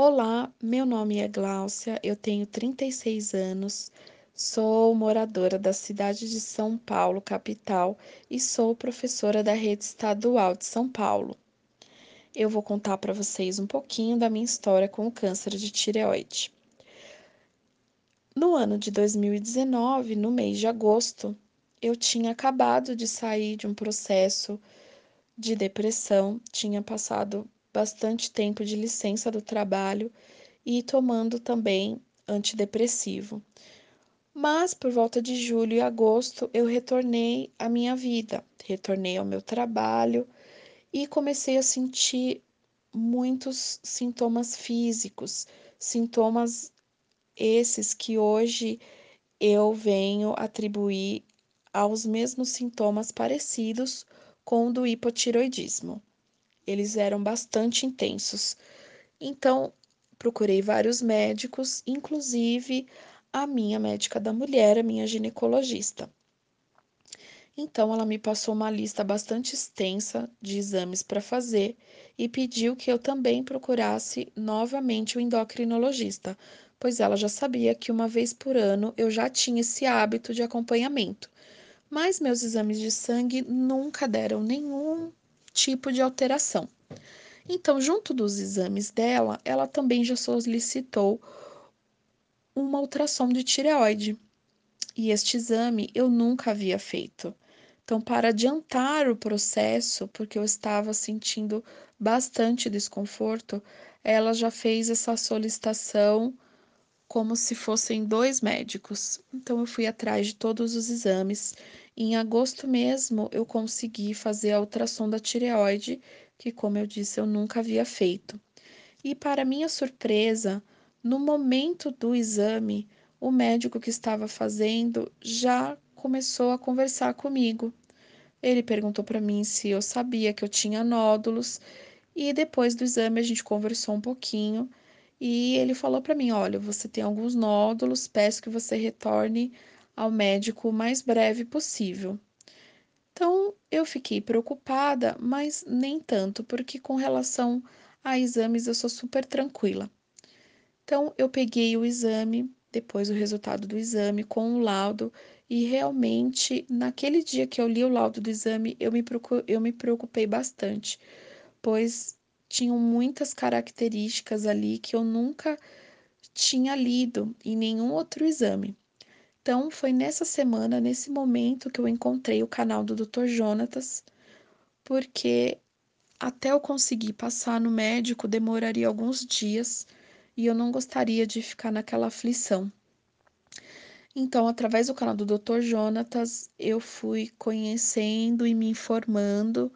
Olá, meu nome é Gláucia, eu tenho 36 anos, sou moradora da cidade de São Paulo, capital, e sou professora da rede estadual de São Paulo. Eu vou contar para vocês um pouquinho da minha história com o câncer de tireoide. No ano de 2019, no mês de agosto, eu tinha acabado de sair de um processo de depressão, tinha passado bastante tempo de licença do trabalho e tomando também antidepressivo. Mas por volta de julho e agosto eu retornei à minha vida, retornei ao meu trabalho e comecei a sentir muitos sintomas físicos, sintomas esses que hoje eu venho atribuir aos mesmos sintomas parecidos com o do hipotiroidismo eles eram bastante intensos. Então, procurei vários médicos, inclusive a minha médica da mulher, a minha ginecologista. Então, ela me passou uma lista bastante extensa de exames para fazer e pediu que eu também procurasse novamente o endocrinologista, pois ela já sabia que uma vez por ano eu já tinha esse hábito de acompanhamento. Mas meus exames de sangue nunca deram nenhum tipo de alteração. Então, junto dos exames dela, ela também já solicitou uma ultrassom de tireoide. E este exame eu nunca havia feito. Então, para adiantar o processo, porque eu estava sentindo bastante desconforto, ela já fez essa solicitação como se fossem dois médicos. Então, eu fui atrás de todos os exames em agosto mesmo, eu consegui fazer a ultrassom da tireoide, que, como eu disse, eu nunca havia feito. E, para minha surpresa, no momento do exame, o médico que estava fazendo já começou a conversar comigo. Ele perguntou para mim se eu sabia que eu tinha nódulos e depois do exame a gente conversou um pouquinho e ele falou para mim: "Olha, você tem alguns nódulos, peço que você retorne ao médico o mais breve possível. Então, eu fiquei preocupada, mas nem tanto, porque com relação a exames eu sou super tranquila. Então, eu peguei o exame, depois o resultado do exame com o laudo, e realmente, naquele dia que eu li o laudo do exame, eu me, eu me preocupei bastante, pois tinham muitas características ali que eu nunca tinha lido em nenhum outro exame. Então, foi nessa semana, nesse momento, que eu encontrei o canal do Dr. Jonatas, porque até eu conseguir passar no médico demoraria alguns dias e eu não gostaria de ficar naquela aflição. Então, através do canal do Dr. Jonatas, eu fui conhecendo e me informando,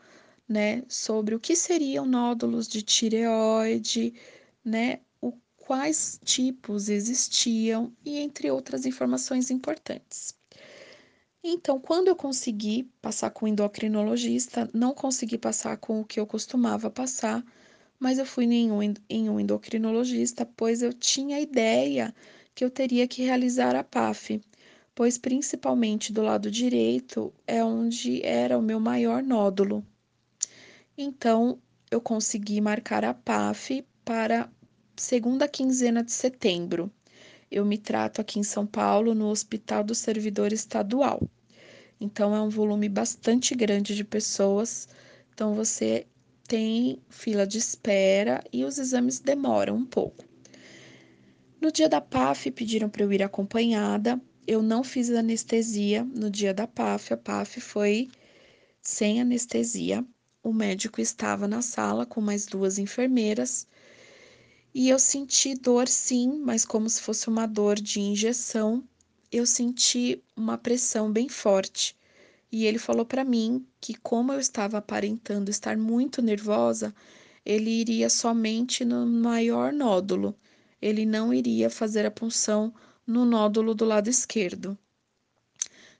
né, sobre o que seriam nódulos de tireoide, né, quais tipos existiam e entre outras informações importantes. Então, quando eu consegui passar com o endocrinologista, não consegui passar com o que eu costumava passar, mas eu fui em um, em um endocrinologista, pois eu tinha ideia que eu teria que realizar a PAF, pois principalmente do lado direito é onde era o meu maior nódulo. Então, eu consegui marcar a PAF para segunda quinzena de setembro. Eu me trato aqui em São Paulo no Hospital do Servidor Estadual. Então é um volume bastante grande de pessoas. Então você tem fila de espera e os exames demoram um pouco. No dia da PAF pediram para eu ir acompanhada. Eu não fiz anestesia no dia da PAF. A PAF foi sem anestesia. O médico estava na sala com mais duas enfermeiras e eu senti dor sim, mas como se fosse uma dor de injeção. Eu senti uma pressão bem forte. E ele falou para mim que, como eu estava aparentando estar muito nervosa, ele iria somente no maior nódulo. Ele não iria fazer a punção no nódulo do lado esquerdo.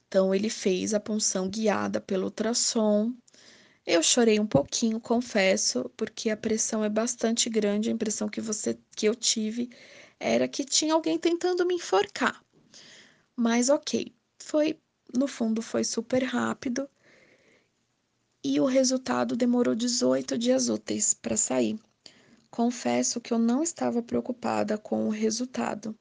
Então, ele fez a punção guiada pelo ultrassom eu chorei um pouquinho, confesso, porque a pressão é bastante grande. A impressão que você que eu tive era que tinha alguém tentando me enforcar. Mas ok, foi no fundo foi super rápido e o resultado demorou 18 dias úteis para sair. confesso que eu não estava preocupada com o resultado.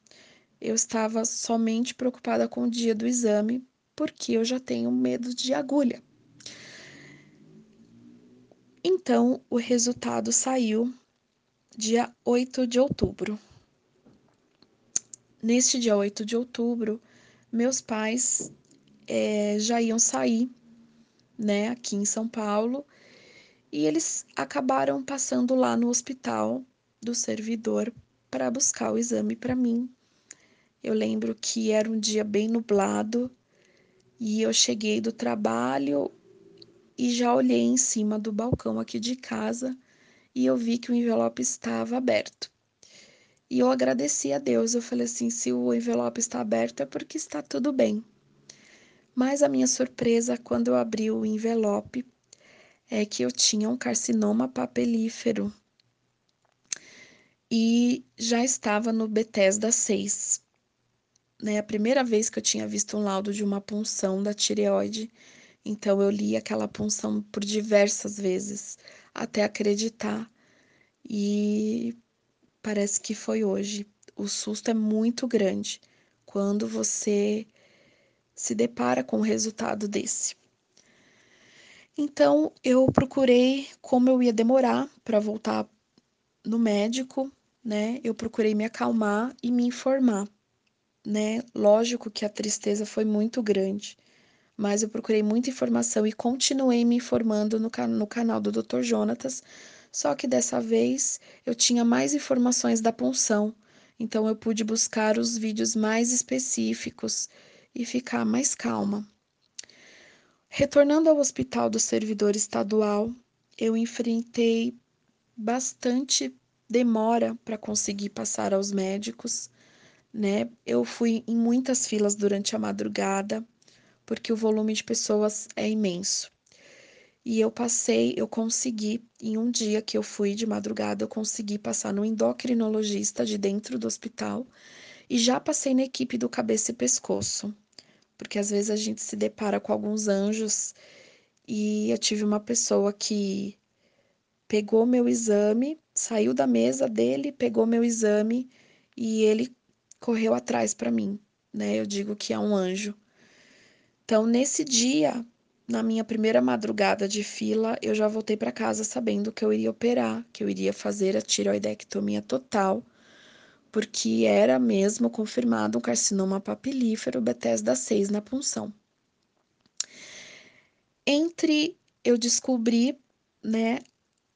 Eu estava somente preocupada com o dia do exame, porque eu já tenho medo de agulha. Então, o resultado saiu dia 8 de outubro. Neste dia 8 de outubro, meus pais é, já iam sair, né, aqui em São Paulo, e eles acabaram passando lá no hospital do servidor para buscar o exame para mim. Eu lembro que era um dia bem nublado e eu cheguei do trabalho e já olhei em cima do balcão aqui de casa e eu vi que o envelope estava aberto. E eu agradeci a Deus. Eu falei assim: se o envelope está aberto é porque está tudo bem. Mas a minha surpresa quando eu abri o envelope é que eu tinha um carcinoma papilífero e já estava no Bethesda 6. Né, a primeira vez que eu tinha visto um laudo de uma punção da tireoide, então eu li aquela punção por diversas vezes até acreditar. E parece que foi hoje. O susto é muito grande quando você se depara com o resultado desse. Então, eu procurei como eu ia demorar para voltar no médico, né? Eu procurei me acalmar e me informar, né? Lógico que a tristeza foi muito grande, mas eu procurei muita informação e continuei me informando no, no canal do Dr. Jonatas só que dessa vez eu tinha mais informações da punção, então eu pude buscar os vídeos mais específicos e ficar mais calma. Retornando ao hospital do servidor estadual, eu enfrentei bastante demora para conseguir passar aos médicos, né? Eu fui em muitas filas durante a madrugada, porque o volume de pessoas é imenso. E eu passei, eu consegui, em um dia que eu fui de madrugada, eu consegui passar no endocrinologista de dentro do hospital e já passei na equipe do cabeça e pescoço, porque às vezes a gente se depara com alguns anjos e eu tive uma pessoa que pegou meu exame, saiu da mesa dele, pegou meu exame e ele correu atrás para mim, né? Eu digo que é um anjo. Então, nesse dia, na minha primeira madrugada de fila, eu já voltei para casa sabendo que eu iria operar, que eu iria fazer a tiroidectomia total, porque era mesmo confirmado um carcinoma papilífero Bethesda 6 na punção. Entre eu descobrir, né,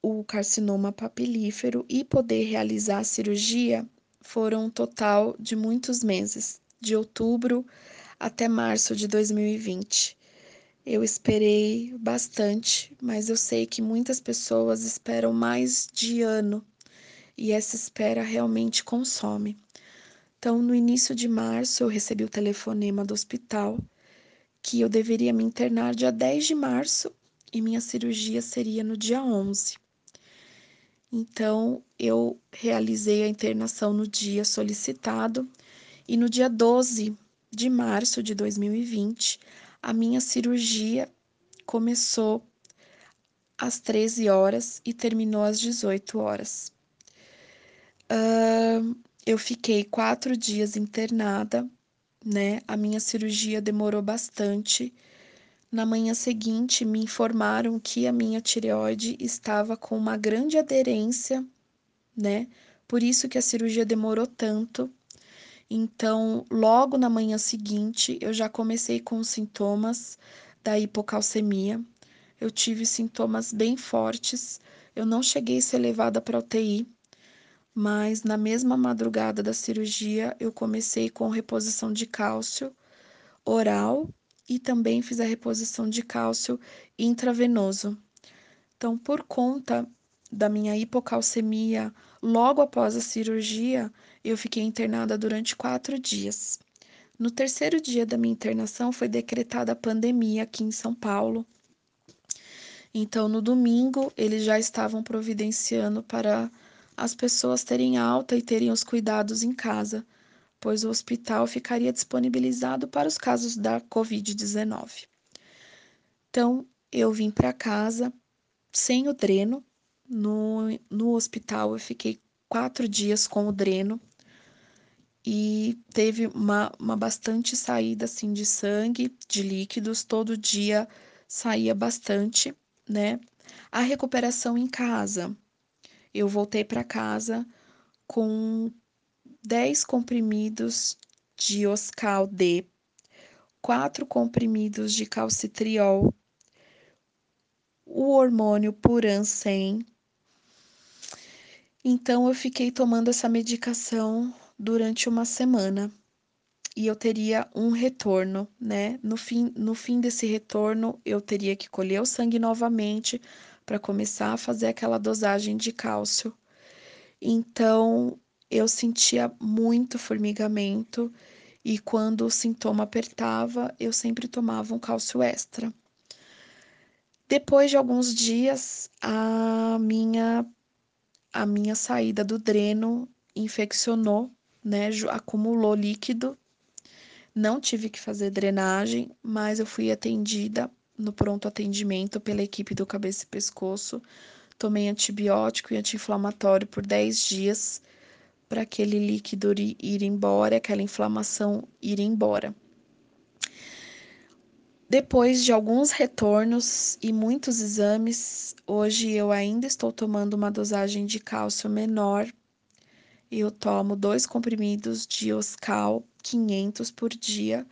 o carcinoma papilífero e poder realizar a cirurgia, foram um total de muitos meses, de outubro até março de 2020. Eu esperei bastante, mas eu sei que muitas pessoas esperam mais de ano e essa espera realmente consome. Então, no início de março, eu recebi o telefonema do hospital que eu deveria me internar dia 10 de março e minha cirurgia seria no dia 11. Então, eu realizei a internação no dia solicitado e no dia 12 de março de 2020 a minha cirurgia começou às 13 horas e terminou às 18 horas. Uh, eu fiquei quatro dias internada, né? A minha cirurgia demorou bastante. Na manhã seguinte, me informaram que a minha tireoide estava com uma grande aderência, né? Por isso que a cirurgia demorou tanto. Então, logo na manhã seguinte, eu já comecei com os sintomas da hipocalcemia. Eu tive sintomas bem fortes. Eu não cheguei a ser levada para UTI, mas na mesma madrugada da cirurgia, eu comecei com reposição de cálcio oral e também fiz a reposição de cálcio intravenoso. Então, por conta da minha hipocalcemia, logo após a cirurgia, eu fiquei internada durante quatro dias. No terceiro dia da minha internação, foi decretada a pandemia aqui em São Paulo. Então, no domingo, eles já estavam providenciando para as pessoas terem alta e terem os cuidados em casa, pois o hospital ficaria disponibilizado para os casos da Covid-19. Então, eu vim para casa sem o dreno, No, no hospital, eu fiquei quatro dias com o dreno e teve uma, uma bastante saída assim de sangue, de líquidos, todo dia saía bastante, né? A recuperação em casa. Eu voltei para casa com 10 comprimidos de Oscal D, 4 comprimidos de calcitriol, o hormônio Puran 100. Então eu fiquei tomando essa medicação durante uma semana e eu teria um retorno, né? No fim, no fim desse retorno, eu teria que colher o sangue novamente para começar a fazer aquela dosagem de cálcio. Então, eu sentia muito formigamento e quando o sintoma apertava, eu sempre tomava um cálcio extra. Depois de alguns dias, a minha a minha saída do dreno infeccionou, né, acumulou líquido. Não tive que fazer drenagem, mas eu fui atendida no pronto atendimento pela equipe do cabeça e pescoço. Tomei antibiótico e anti-inflamatório por 10 dias para aquele líquido ir embora, aquela inflamação ir embora. Depois de alguns retornos e muitos exames, hoje eu ainda estou tomando uma dosagem de cálcio menor. Eu tomo dois comprimidos de Oscal 500 por dia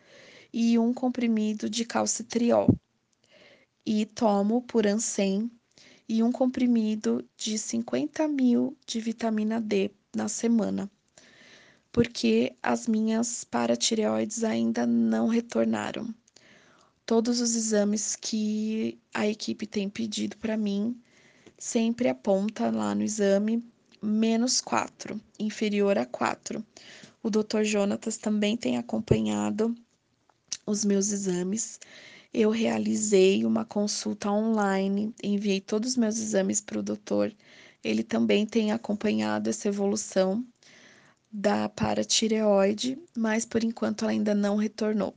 e um comprimido de calcitriol. E tomo por Ansem e um comprimido de 50 mil de vitamina D na semana, porque as minhas paratireoides ainda não retornaram todos os exames que a equipe tem pedido para mim sempre aponta lá no exame menos 4, inferior a 4. O Dr. Jonatas também tem acompanhado os meus exames. Eu realizei uma consulta online, enviei todos os meus exames para o doutor. Ele também tem acompanhado essa evolução da paratireoide, mas por enquanto ela ainda não retornou.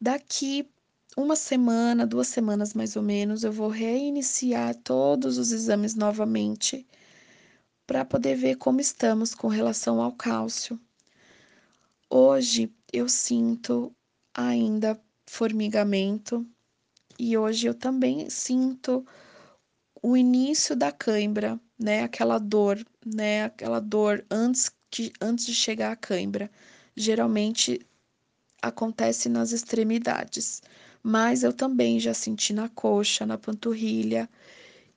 Daqui uma semana, duas semanas mais ou menos, eu vou reiniciar todos os exames novamente para poder ver como estamos com relação ao cálcio. Hoje eu sinto ainda formigamento e hoje eu também sinto o início da cãibra, né? Aquela dor, né? Aquela dor antes que antes de chegar à cãibra. Geralmente acontece nas extremidades mas eu também já senti na coxa, na panturrilha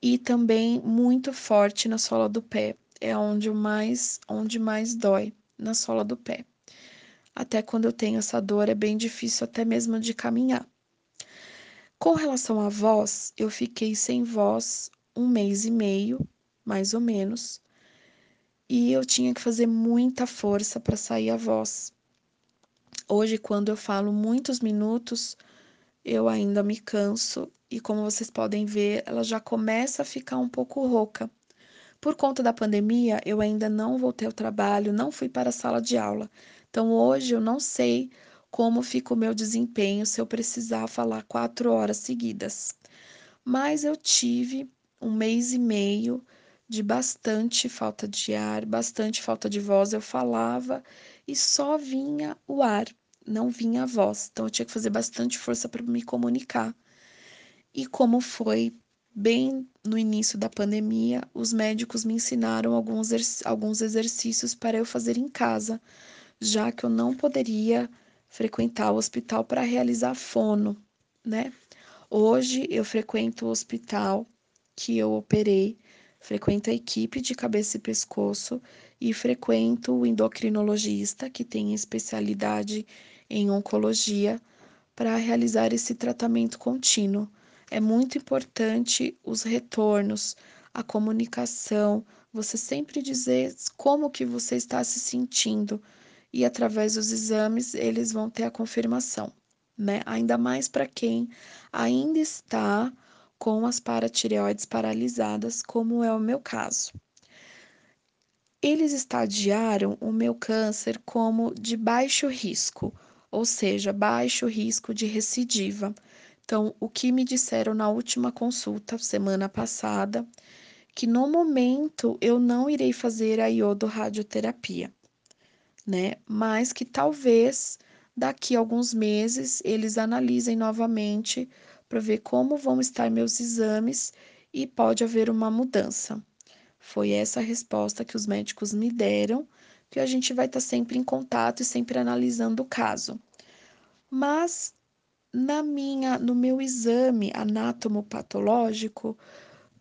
e também muito forte na sola do pé. É onde mais, onde mais dói, na sola do pé. Até quando eu tenho essa dor é bem difícil até mesmo de caminhar. Com relação à voz, eu fiquei sem voz um mês e meio, mais ou menos, e eu tinha que fazer muita força para sair a voz. Hoje, quando eu falo muitos minutos, eu ainda me canso e, como vocês podem ver, ela já começa a ficar um pouco rouca. Por conta da pandemia, eu ainda não voltei ao trabalho, não fui para a sala de aula. Então, hoje eu não sei como fica o meu desempenho se eu precisar falar quatro horas seguidas. Mas eu tive um mês e meio de bastante falta de ar, bastante falta de voz. Eu falava e só vinha o ar não vinha a voz, então eu tinha que fazer bastante força para me comunicar. E como foi bem no início da pandemia, os médicos me ensinaram alguns, alguns exercícios para eu fazer em casa, já que eu não poderia frequentar o hospital para realizar fono, né? Hoje eu frequento o hospital que eu operei, frequento a equipe de cabeça e pescoço e frequento o endocrinologista, que tem especialidade em oncologia para realizar esse tratamento contínuo. É muito importante os retornos, a comunicação, você sempre dizer como que você está se sentindo e através dos exames eles vão ter a confirmação, né? Ainda mais para quem ainda está com as paratireoides paralisadas, como é o meu caso. Eles estadiaram o meu câncer como de baixo risco, ou seja, baixo risco de recidiva. Então, o que me disseram na última consulta, semana passada, que no momento eu não irei fazer a iodoradioterapia, né? Mas que talvez daqui a alguns meses eles analisem novamente para ver como vão estar meus exames e pode haver uma mudança. Foi essa a resposta que os médicos me deram, que a gente vai estar sempre em contato e sempre analisando o caso. Mas na minha, no meu exame anatomopatológico,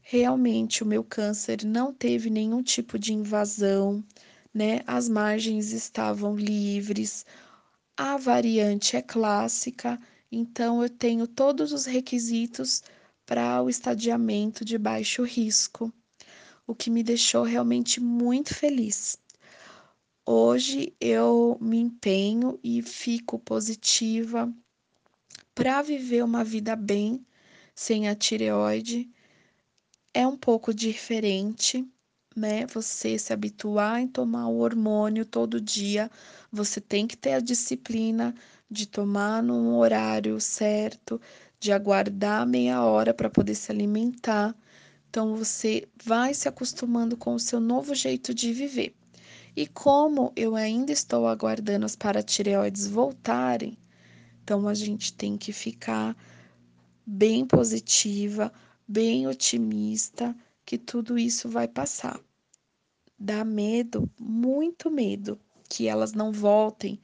realmente o meu câncer não teve nenhum tipo de invasão, né? As margens estavam livres, a variante é clássica, então eu tenho todos os requisitos para o estadiamento de baixo risco, o que me deixou realmente muito feliz. Hoje eu me empenho e fico positiva para viver uma vida bem sem a tireoide. É um pouco diferente, né? Você se habituar em tomar o hormônio todo dia, você tem que ter a disciplina de tomar num horário certo, de aguardar meia hora para poder se alimentar. Então você vai se acostumando com o seu novo jeito de viver. E como eu ainda estou aguardando as paratireoides voltarem, então a gente tem que ficar bem positiva, bem otimista, que tudo isso vai passar. Dá medo, muito medo, que elas não voltem,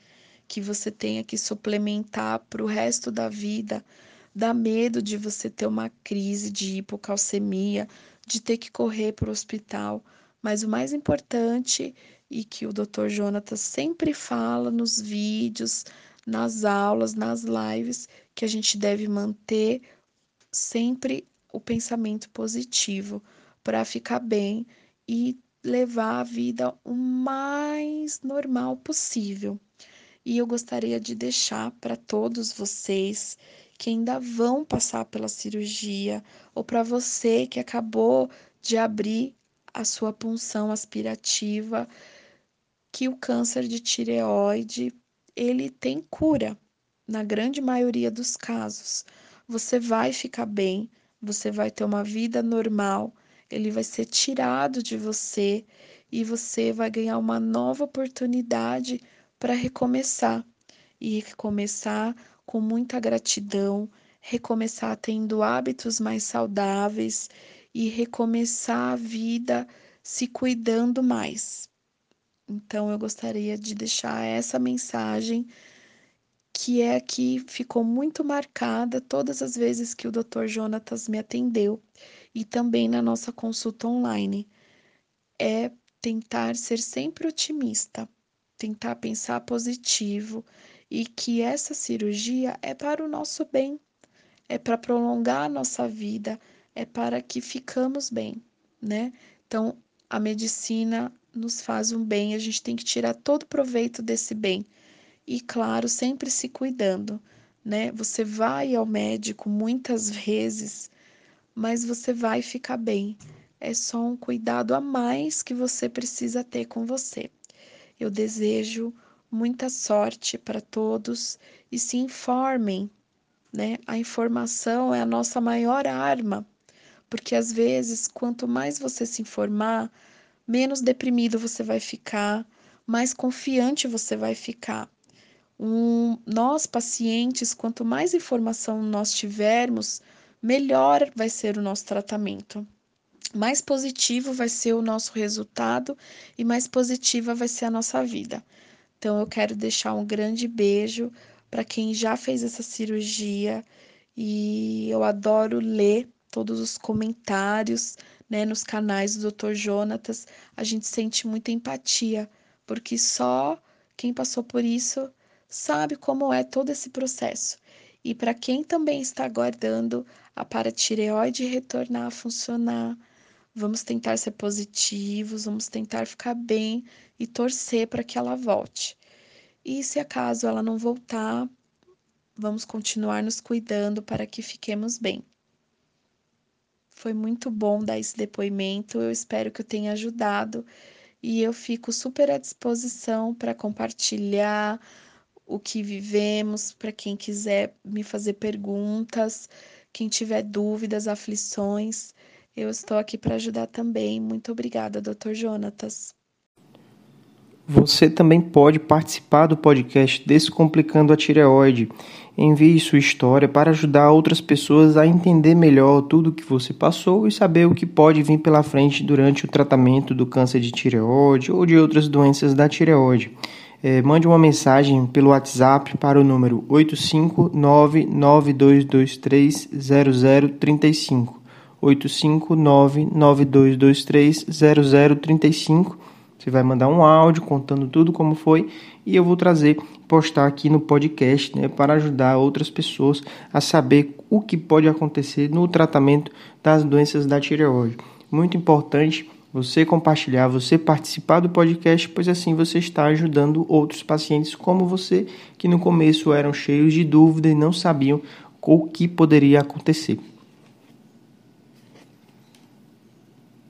que você tenha que suplementar para o resto da vida. Dá medo de você ter uma crise de hipocalcemia, de ter que correr para o hospital. Mas o mais importante e que o Dr. Jonatas sempre fala nos vídeos, nas aulas, nas lives, que a gente deve manter sempre o pensamento positivo para ficar bem e levar a vida o mais normal possível. E eu gostaria de deixar para todos vocês que ainda vão passar pela cirurgia, ou para você que acabou de abrir a sua punção aspirativa, que o câncer de tireoide ele tem cura, na grande maioria dos casos. Você vai ficar bem, você vai ter uma vida normal, ele vai ser tirado de você e você vai ganhar uma nova oportunidade para recomeçar e recomeçar com muita gratidão, recomeçar tendo hábitos mais saudáveis e recomeçar a vida se cuidando mais. Então eu gostaria de deixar essa mensagem que é que ficou muito marcada todas as vezes que o Dr. Jonatas me atendeu e também na nossa consulta online. É tentar ser sempre otimista, tentar pensar positivo e que essa cirurgia é para o nosso bem, é para prolongar a nossa vida, é para que ficamos bem, né? Então, a medicina nos faz um bem, a gente tem que tirar todo proveito desse bem. E claro, sempre se cuidando, né? Você vai ao médico muitas vezes, mas você vai ficar bem. É só um cuidado a mais que você precisa ter com você. Eu desejo muita sorte para todos e se informem, né? A informação é a nossa maior arma, porque às vezes, quanto mais você se informar, menos deprimido você vai ficar, mais confiante você vai ficar. Um, nós, pacientes, quanto mais informação nós tivermos, melhor vai ser o nosso tratamento. Mais positivo vai ser o nosso resultado e mais positiva vai ser a nossa vida. Então, eu quero deixar um grande beijo para quem já fez essa cirurgia e eu adoro ler todos os comentários né, nos canais do Dr. Jonatas, a gente sente muita empatia, porque só quem passou por isso sabe como é todo esse processo. E para quem também está aguardando a paratireoide retornar a funcionar, vamos tentar ser positivos, vamos tentar ficar bem e torcer para que ela volte. E se acaso ela não voltar, vamos continuar nos cuidando para que fiquemos bem. Foi muito bom dar esse depoimento. Eu espero que eu tenha ajudado e eu fico super à disposição para compartilhar o que vivemos, para quem quiser me fazer perguntas, quem tiver dúvidas, aflições, eu estou aqui para ajudar também. Muito obrigada, Dr. Jonatas. Você também pode participar do podcast Descomplicando a Tireoide. Envie sua história para ajudar outras pessoas a entender melhor tudo o que você passou e saber o que pode vir pela frente durante o tratamento do câncer de tireoide ou de outras doenças da tireoide. É, mande uma mensagem pelo WhatsApp para o número 85992230035. 85992230035 você vai mandar um áudio contando tudo como foi e eu vou trazer, postar aqui no podcast, né, para ajudar outras pessoas a saber o que pode acontecer no tratamento das doenças da tireoide. Muito importante você compartilhar, você participar do podcast, pois assim você está ajudando outros pacientes como você, que no começo eram cheios de dúvida e não sabiam o que poderia acontecer.